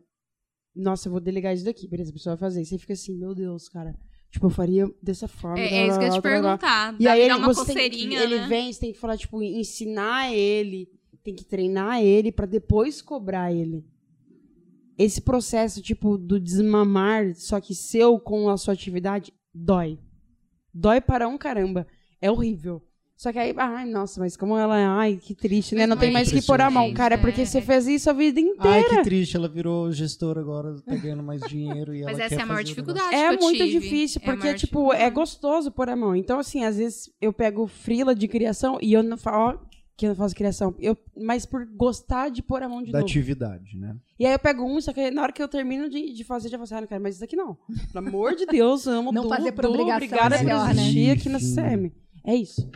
nossa, eu vou delegar isso daqui, beleza, a pessoa vai fazer. Você fica assim, meu Deus, cara. Tipo, eu faria dessa forma. É, blá, é isso que eu te blá, blá, blá. perguntar. E aí ele, uma você tem que, coceirinha, ele né? vem, você tem que falar, tipo, ensinar ele, tem que treinar ele pra depois cobrar ele. Esse processo, tipo, do desmamar, só que seu com a sua atividade, dói. Dói para um caramba. É horrível. Só que aí, ai, nossa, mas como ela é, ai, que triste, né? Não tem é mais que pôr a mão, cara, é, porque você é. fez isso a vida inteira. Ai, que triste. Ela virou gestora agora, tá ganhando mais dinheiro. E Mas ela essa quer é a maior dificuldade É que eu muito tive. difícil, É porque, maior tipo, é gostoso pôr a mão. Então, assim, às vezes eu pego frila de criação e eu não falo, ó, que eu não faço criação. Eu, mas por gostar de pôr a mão de Da novo. atividade, né? E aí eu pego um, só que na hora que eu termino de, de fazer, já falo assim, ah, não quero mais isso daqui não. Pelo amor de Deus, eu amo Não tudo, fazer por obrigação obrigada é melhor, por né? existir aqui na. CCM. É isso.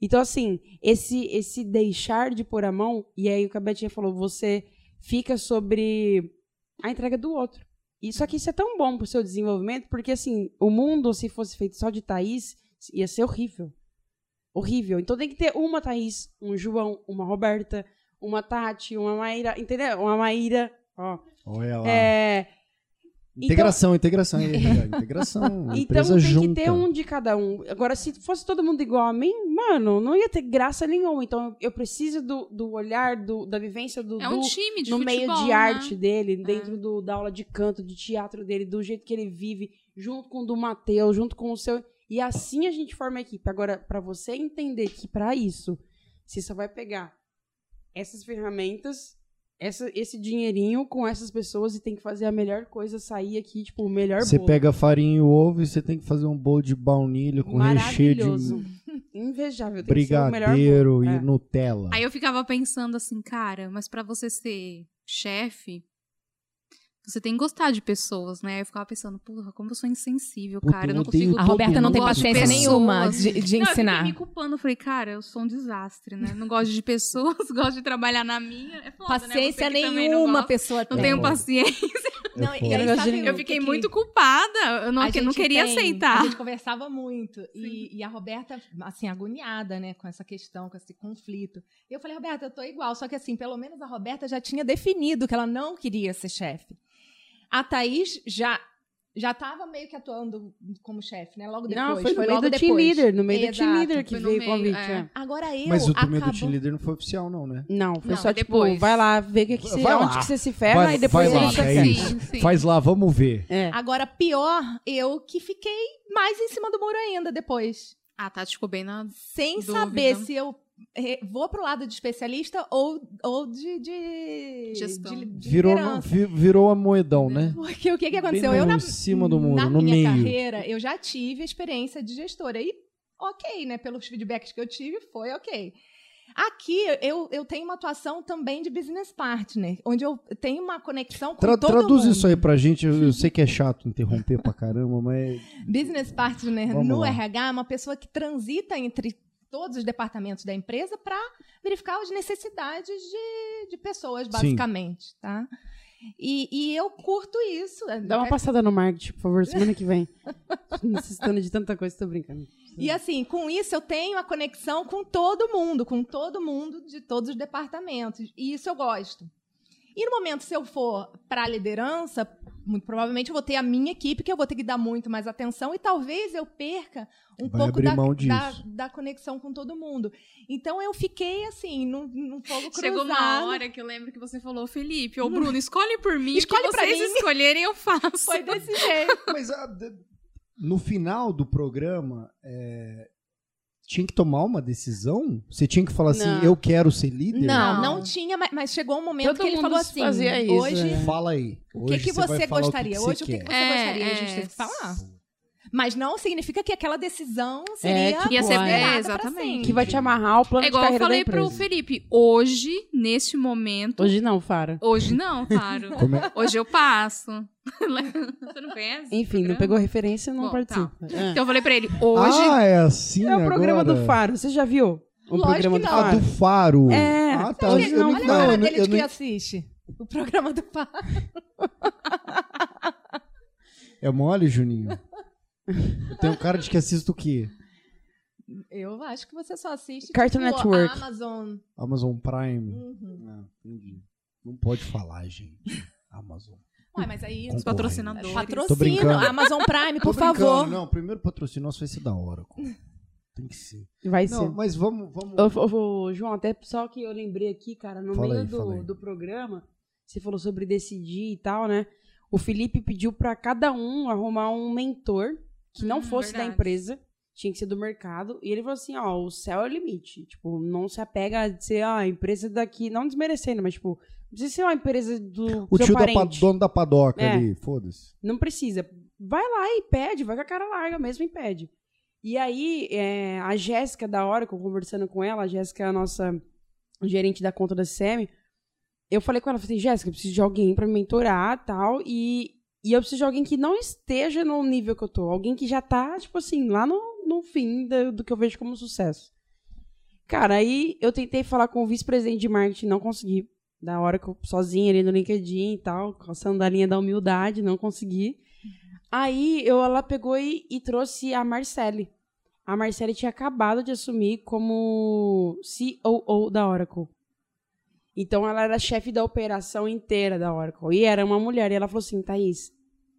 Então, assim, esse, esse deixar de pôr a mão, e aí o que a Betinha falou, você fica sobre a entrega do outro. E só que isso é tão bom pro seu desenvolvimento, porque assim, o mundo, se fosse feito só de Thaís, ia ser horrível. Horrível. Então tem que ter uma Thaís, um João, uma Roberta, uma Tati, uma Maíra, entendeu? Uma Maíra, ó. Olha lá. É, Integração, integração. aí, RH, integração. então tem junta. que ter um de cada um. Agora, se fosse todo mundo igual a mim, mano, não ia ter graça nenhuma. Então eu preciso do, do olhar, do, da vivência do É um Du time de no futebol, meio de né? arte dele, dentro do, da aula de canto, de teatro dele, do jeito que ele vive, junto com o do Matheus, junto com o seu. E assim a gente forma a equipe. Agora, pra você entender que pra isso, você só vai pegar essas ferramentas, essa, esse dinheirinho com essas pessoas e tem que fazer a melhor coisa sair aqui, tipo, o melhor Você bolo. pega a farinha e o ovo e você tem que fazer um bolo de baunilha com recheio de. Invejável. Tem que ser o melhor brigadeiro bolo. e É. Nutella. Aí eu ficava pensando assim, cara, mas pra você ser chefe, você tem que gostar de pessoas, né? Aí eu ficava pensando, porra, como eu sou insensível, Puta, cara. Eu eu não consigo. A Roberta não eu tem de paciência pessoas. nenhuma de, de Não, eu ensinar. fiquei me culpando. Eu falei, cara, eu sou um desastre, né? Não gosto de pessoas, gosto de trabalhar na minha. É foda, né? Paciência que não nenhuma gosta. pessoa Não tem. tenho É foda. paciência. Não, e aí, Eu gosto sabe de- Eu que fiquei que- muito culpada. Eu não, a que não queria tem- aceitar. A gente conversava muito. E, e a Roberta, assim, agoniada, né, com essa questão, com esse conflito. E eu falei, Roberta, eu tô igual. Só que, assim, pelo menos a Roberta já tinha definido que ela não queria ser chefe. A Thaís já. Já estava meio que atuando como chefe, né? Logo depois. Não, foi no meio logo do depois. team leader, no meio do Exato. team leader que veio o meio, convite. é. é. Agora eu. Mas o primeiro acabou... team leader não foi oficial, não, né? Não, foi Não, só tipo, depois. vai lá, vê que que você, Vai onde lá. que você se ferra Vai- e depois vai lá, você é. Sim, sim. Faz lá, vamos ver. É. Agora, pior, eu que fiquei mais em cima do muro ainda depois. A Tati ficou bem na. Sem Dúvida. saber se eu vou pro lado de especialista ou, ou de, de, Gestão. de, de Virou, virou a moedão, né? Porque o que, que aconteceu? Bem eu, na, em cima do muro, na no minha meio. carreira, eu já tive experiência de gestora. E ok, né? Pelos feedbacks que eu tive, foi ok. Aqui, eu, eu tenho uma atuação também de business partner, onde eu tenho uma conexão com Tra- todo traduz mundo. isso aí pra gente. Eu, eu sei que é chato interromper pra caramba, mas. Business partner Vamos no lá. RH é uma pessoa que transita entre todos os departamentos da empresa para verificar as necessidades de, de pessoas, Sim. basicamente, tá? E, e eu curto isso. Dá uma passada no marketing, por favor, semana que vem. Necessitando de tanta coisa, tô brincando. E assim, com isso eu tenho a conexão com todo mundo, com todo mundo de todos os departamentos. E isso eu gosto. E no momento, se eu for para a liderança, muito provavelmente eu vou ter a minha equipe, que eu vou ter que dar muito mais atenção, e talvez eu perca um Vai pouco da, mão da, da conexão com todo mundo. Então eu fiquei assim, num, num fogo cruzado. Chegou uma hora que eu lembro que você falou, Felipe, ô Bruno, escolhe por mim. Escolhe que pra vocês mim. escolherem, eu faço. Foi desse jeito. Mas ah, de- no final do programa, é, tinha que tomar uma decisão? Você tinha que falar assim, Não. eu quero ser líder? Não, Não. não tinha, mas, mas chegou um momento Todo que ele mundo falou assim: fazia isso, hoje, né? Fala aí. o que, que você falar gostaria? O que hoje, o que, que você É, gostaria? A é. gente teve que falar. Mas não significa que aquela decisão seria tipo, Ia ser- é, é, pra exatamente. Que vai te amarrar ao plano É igual de eu carreira falei da pro. Felipe, hoje, neste momento. Hoje, Hoje não, Fara. não, claro. Como é? Hoje eu passo. Você não conhece? Enfim, não pegou referência, não Bom, participa. É. Então eu falei pra ele, hoje. Ah, é assim É o programa agora? do Faro, você já viu? O Lógico programa que do não. Ah, Faro? do Faro. É. Ah, tá. Olha, Eu não- olha a não, cara eu não- dele eu de não- quem assiste. O programa do Faro. É mole, Juninho? Eu tenho cara de que assisto o quê? Eu acho que você só assiste Cartoon tipo, Network. Amazon. Amazon Prime. Uhum. Ah, entendi. Não pode falar, gente. Amazon. Ué, mas aí. Os patrocinadores. Patrocínio, brincando. Amazon Prime, por favor. Não, o primeiro patrocínio nosso vai ser da Oracle. Tem que ser. Vai Não, ser. mas vamos. vamos... Ô, ô, ô, João, até só que eu lembrei aqui, cara, no Fala meio aí, do, do programa, você falou sobre decidir e tal, né? O Felipe pediu pra cada um arrumar um mentor que não Hum, fosse da verdade. empresa, tinha que ser do mercado. E ele falou assim: ó, o céu é o limite. Tipo, não se apega a ser ah, a empresa daqui, não desmerecendo, mas tipo, não precisa ser uma empresa do O seu tio da pa- parente. dono da padoca É. ali, foda-se. Não precisa. Vai lá e pede, vai com a cara larga mesmo e pede. E aí, é, a Jéssica da Oracle, conversando com ela, a Jéssica é a nossa gerente da conta da CM, eu falei com ela, falei assim, Jéssica, eu preciso de alguém pra me mentorar tal, e, e eu preciso de alguém que não esteja no nível que eu tô, alguém que já tá, tipo assim, lá no, no fim da- do que eu vejo como sucesso. Cara, aí eu tentei falar com o vice-presidente de marketing, não consegui. Da Oracle, sozinha ali no LinkedIn e tal, com a sandalinha da humildade, não consegui. Aí eu, ela pegou e, e trouxe a Marcele. A Marcele tinha acabado de assumir como COO da Oracle. Então ela era chefe da operação inteira da Oracle. E era uma mulher. E ela falou assim: Thaís,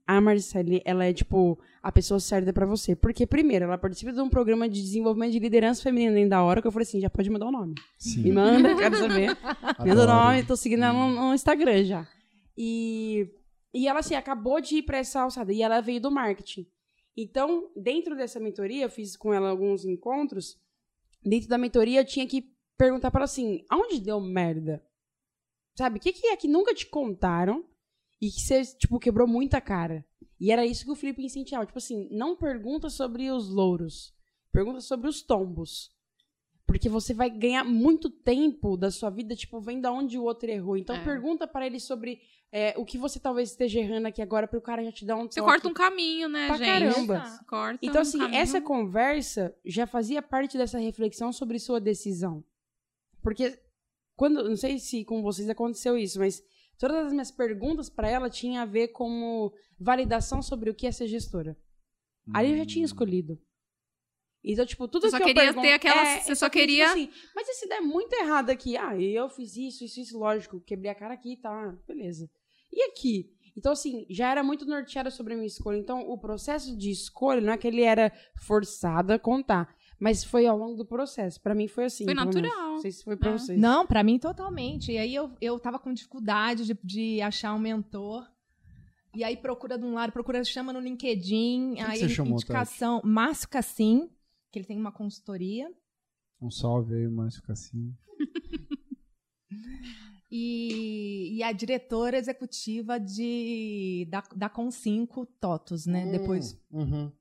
a Marcele, ela é tipo a pessoa certa pra você. Porque, primeiro, ela participa de um programa de desenvolvimento de liderança feminina dentro da Oracle. Eu falei assim: já pode mudar o nome. Sim. Me manda, quero saber. Meu Adoro. nome, tô seguindo ela no, no Instagram já. E, e ela, assim, acabou de ir pra essa alçada. E ela veio do marketing. Então, dentro dessa mentoria, eu fiz com ela alguns encontros. Dentro da mentoria, eu tinha que perguntar para ela assim: aonde deu merda? Sabe? O que, que é que nunca te contaram e que você, tipo, quebrou muita cara? E era isso que o Felipe incentivava. Tipo assim, não pergunta sobre os louros. Pergunta sobre os tombos. Porque você vai ganhar muito tempo da sua vida, tipo, vendo aonde o outro errou. Então É. pergunta pra ele sobre é, o que você talvez esteja errando aqui agora, pro cara já te dar um Você toque. corta um caminho, né, Pra gente? caramba. Você Corta Então, um assim, caminho. essa conversa já fazia parte dessa reflexão sobre sua decisão. Porque quando, não sei se com vocês aconteceu isso, mas todas as minhas perguntas pra ela tinham a ver como validação sobre o que é ser gestora. Ali eu já tinha escolhido. Então, tipo, tudo Você só que eu queria pergun- ter aquela- É, você eu só queria, queria- tipo assim, mas e se der muito errado aqui? Ah, eu fiz isso, isso, isso, lógico. Quebrei a cara aqui, tá, beleza. E aqui? Então, assim, já era muito norteada sobre a minha escolha. Então, o processo de escolha não é que ele era forçado a contar. Mas foi ao longo do processo. Pra mim foi assim. Foi natural. Não sei se foi pra É. vocês. Não, pra mim totalmente. E aí eu, eu tava com dificuldade de, de achar um mentor. E aí procura de um lado, procura, chama no LinkedIn. que aí você chamou, indicação, Márcio Cassim, que ele tem uma consultoria. Um salve aí, Márcio Cassim. E, e a diretora executiva de, da, da Com5 TOTOS, né? Depois Uhum.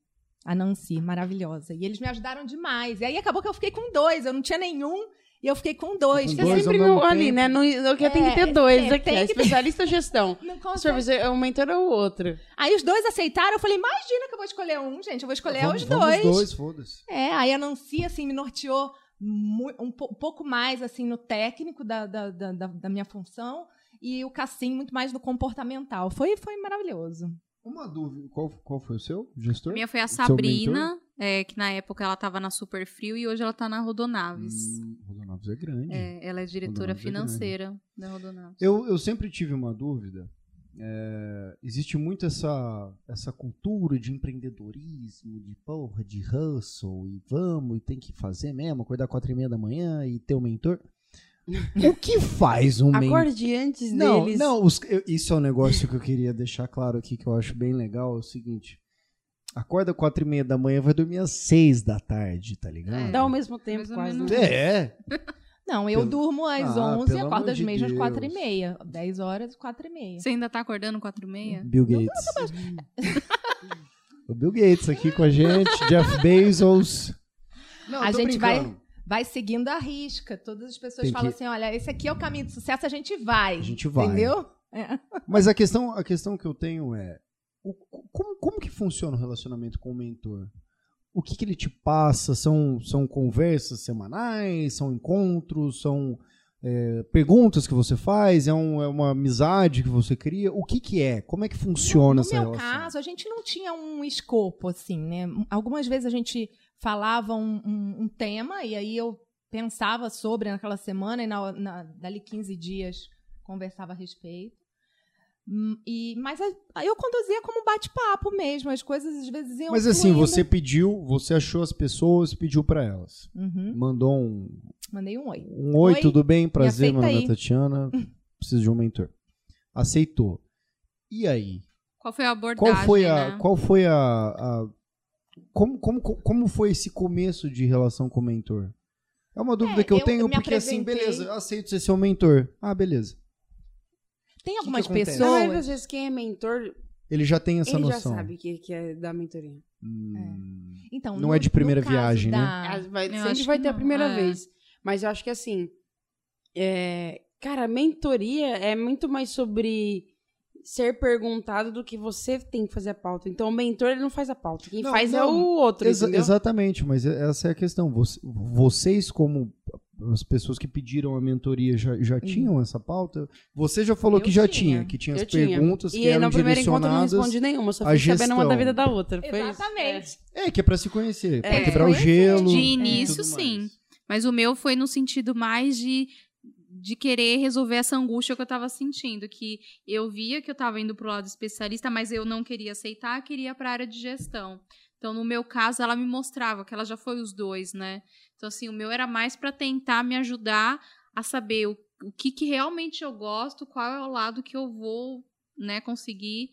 A Nancy, maravilhosa. E eles me ajudaram demais. E aí acabou que eu fiquei com dois. Eu não tinha nenhum e eu fiquei com dois. Com Você dois sempre no- ali, né? No, no, que tem que ter É, dois é, aqui. É ter- especialista em gestão. Não é um mentor ou outro? Aí os dois aceitaram. Eu falei, imagina que eu vou escolher um, gente. Eu vou escolher vamos, os vamos dois. dois, foda-se. É, aí a Nancy, assim, me norteou um, po- um pouco mais, assim, no técnico da, da, da, da- da minha função. e o Cassim muito mais no comportamental. Foi, foi maravilhoso. Uma dúvida, qual, qual foi o seu gestor? A minha foi a Sabrina, é, que na época ela tava na Super Frio e hoje ela tá na Rodonaves. Hum, Rodonaves é grande. É, ela é diretora Rodonaves é grande. financeira da Rodonaves. Eu, eu sempre tive uma dúvida. É, existe muito essa, essa cultura de empreendedorismo, de porra, de hustle, e vamos, e tem que fazer mesmo, acordar quatro e meia da manhã e ter um mentor. O que faz um mentor? Acorde antes Não, deles. não, os- eu- isso é um negócio que eu queria deixar claro aqui, que eu acho bem legal, é o seguinte. Acorda quatro e meia da manhã, vai dormir às seis da tarde, tá ligado? Dá ao mesmo tempo, Mais ou quase. menos. né? É, Não, eu Pelo- durmo às Ah, 11 e pelo acordo amor às de meia às Deus. 4 e meia. 10 horas, 4 e meia. Você ainda tá acordando quatro e meia? Bill Gates. o Bill Gates aqui com a gente, Jeff Bezos. Não, A tô gente brincando. Vai seguindo a risca. Todas as pessoas Tem falam que- assim, olha, esse aqui é o caminho de sucesso, a gente vai. A gente vai. Entendeu? É. Mas a questão, a questão que eu tenho é: o- como, como que funciona o relacionamento com o mentor? O que, que ele te passa? São, são conversas semanais? São encontros? São é, perguntas que você faz? É, um- é uma amizade que você cria? O que, que é? Como é que funciona no essa meu relação? caso, a gente não tinha um escopo, assim, né? Algumas vezes a gente falava um, um- um tema e aí eu pensava sobre naquela semana e na, na- dali 15 dias conversava a respeito. Hum, E, mas eu conduzia como bate-papo mesmo, as coisas às vezes iam Mas assim, fluindo. você pediu, você achou as pessoas, pediu pra elas. Uhum, Mandou um, mandei um oi. um oi, Oi, tudo bem? Prazer, meu nome é. Tatiana. Preciso de um mentor. Aceitou. E aí? Qual foi a abordagem, Qual foi a. né? Qual foi a. a- como, como, como foi esse começo de relação com o mentor? É uma dúvida É, que eu, eu tenho, me porque assim, beleza, eu aceito ser seu mentor. Ah, beleza. Tem que algumas maioria das pessoas. vezes, quem é mentor, Ele já tem essa ele noção. já sabe que, que é da mentoria. Hum, Então, Não no- é de primeira viagem, né? da- Ah, vai- sempre acho vai que ter a não, primeira é. vez. Mas eu acho que assim. é, cara, mentoria é muito mais sobre ser perguntado do que você tem que fazer a pauta. Então o mentor ele não faz a pauta. Quem Não, faz é não. o outro. exa- entendeu? exatamente, mas essa é a questão. Você- vocês, como as pessoas que pediram a mentoria, já, já tinham essa pauta? Você já falou Eu que já tinha. tinha, que tinha as tinha. perguntas que E eram no primeiro encontro eu não direcionadas. respondi nenhuma, só fui sabendo uma da vida da outra. Foi isso. Exatamente. É, que é pra se conhecer, pra É, quebrar o gelo. De e início, sim. Mas o meu foi no sentido mais de, de querer resolver essa angústia que eu tava sentindo. Que eu via que eu tava indo pro lado especialista, mas eu não queria aceitar, queria pra área de gestão. Então, no meu caso, ela me mostrava que ela já foi os dois, né? Então, assim, o meu era mais pra tentar me ajudar a saber o, o que, que realmente eu gosto, qual é o lado que eu vou, né, conseguir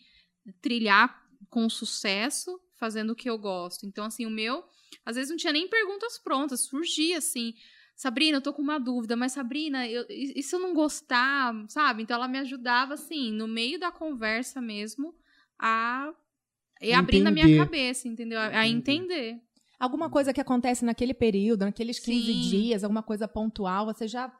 trilhar com sucesso, fazendo o que eu gosto. Então, assim, o meu, às vezes não tinha nem perguntas prontas, surgia assim. Sabrina, eu tô com uma dúvida, mas Sabrina, eu, e e se eu não gostar, sabe? Então ela me ajudava, assim, no meio da conversa mesmo, a. E abrindo a minha cabeça, entendeu? A, a entender. Alguma coisa que acontece naquele período, naqueles 15 Sim. dias, alguma coisa pontual, você já.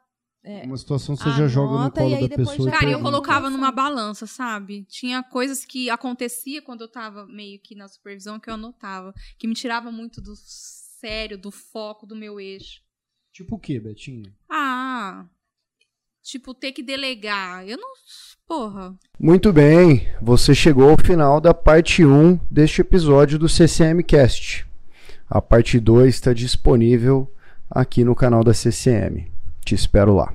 Uma situação você já joga no e colo aí da depois pessoa. já- Cara, eu colocava numa balança, sabe? Tinha coisas que acontecia quando eu tava meio que na supervisão que eu anotava, que me tirava muito do sério, do foco do meu eixo. Tipo o quê, Betinho? Ah, tipo, ter que delegar. Eu não. Porra. Muito bem, você chegou ao final da parte 1 deste episódio do CCM Cast. A parte 2 está disponível aqui no canal da CCM. Te espero lá.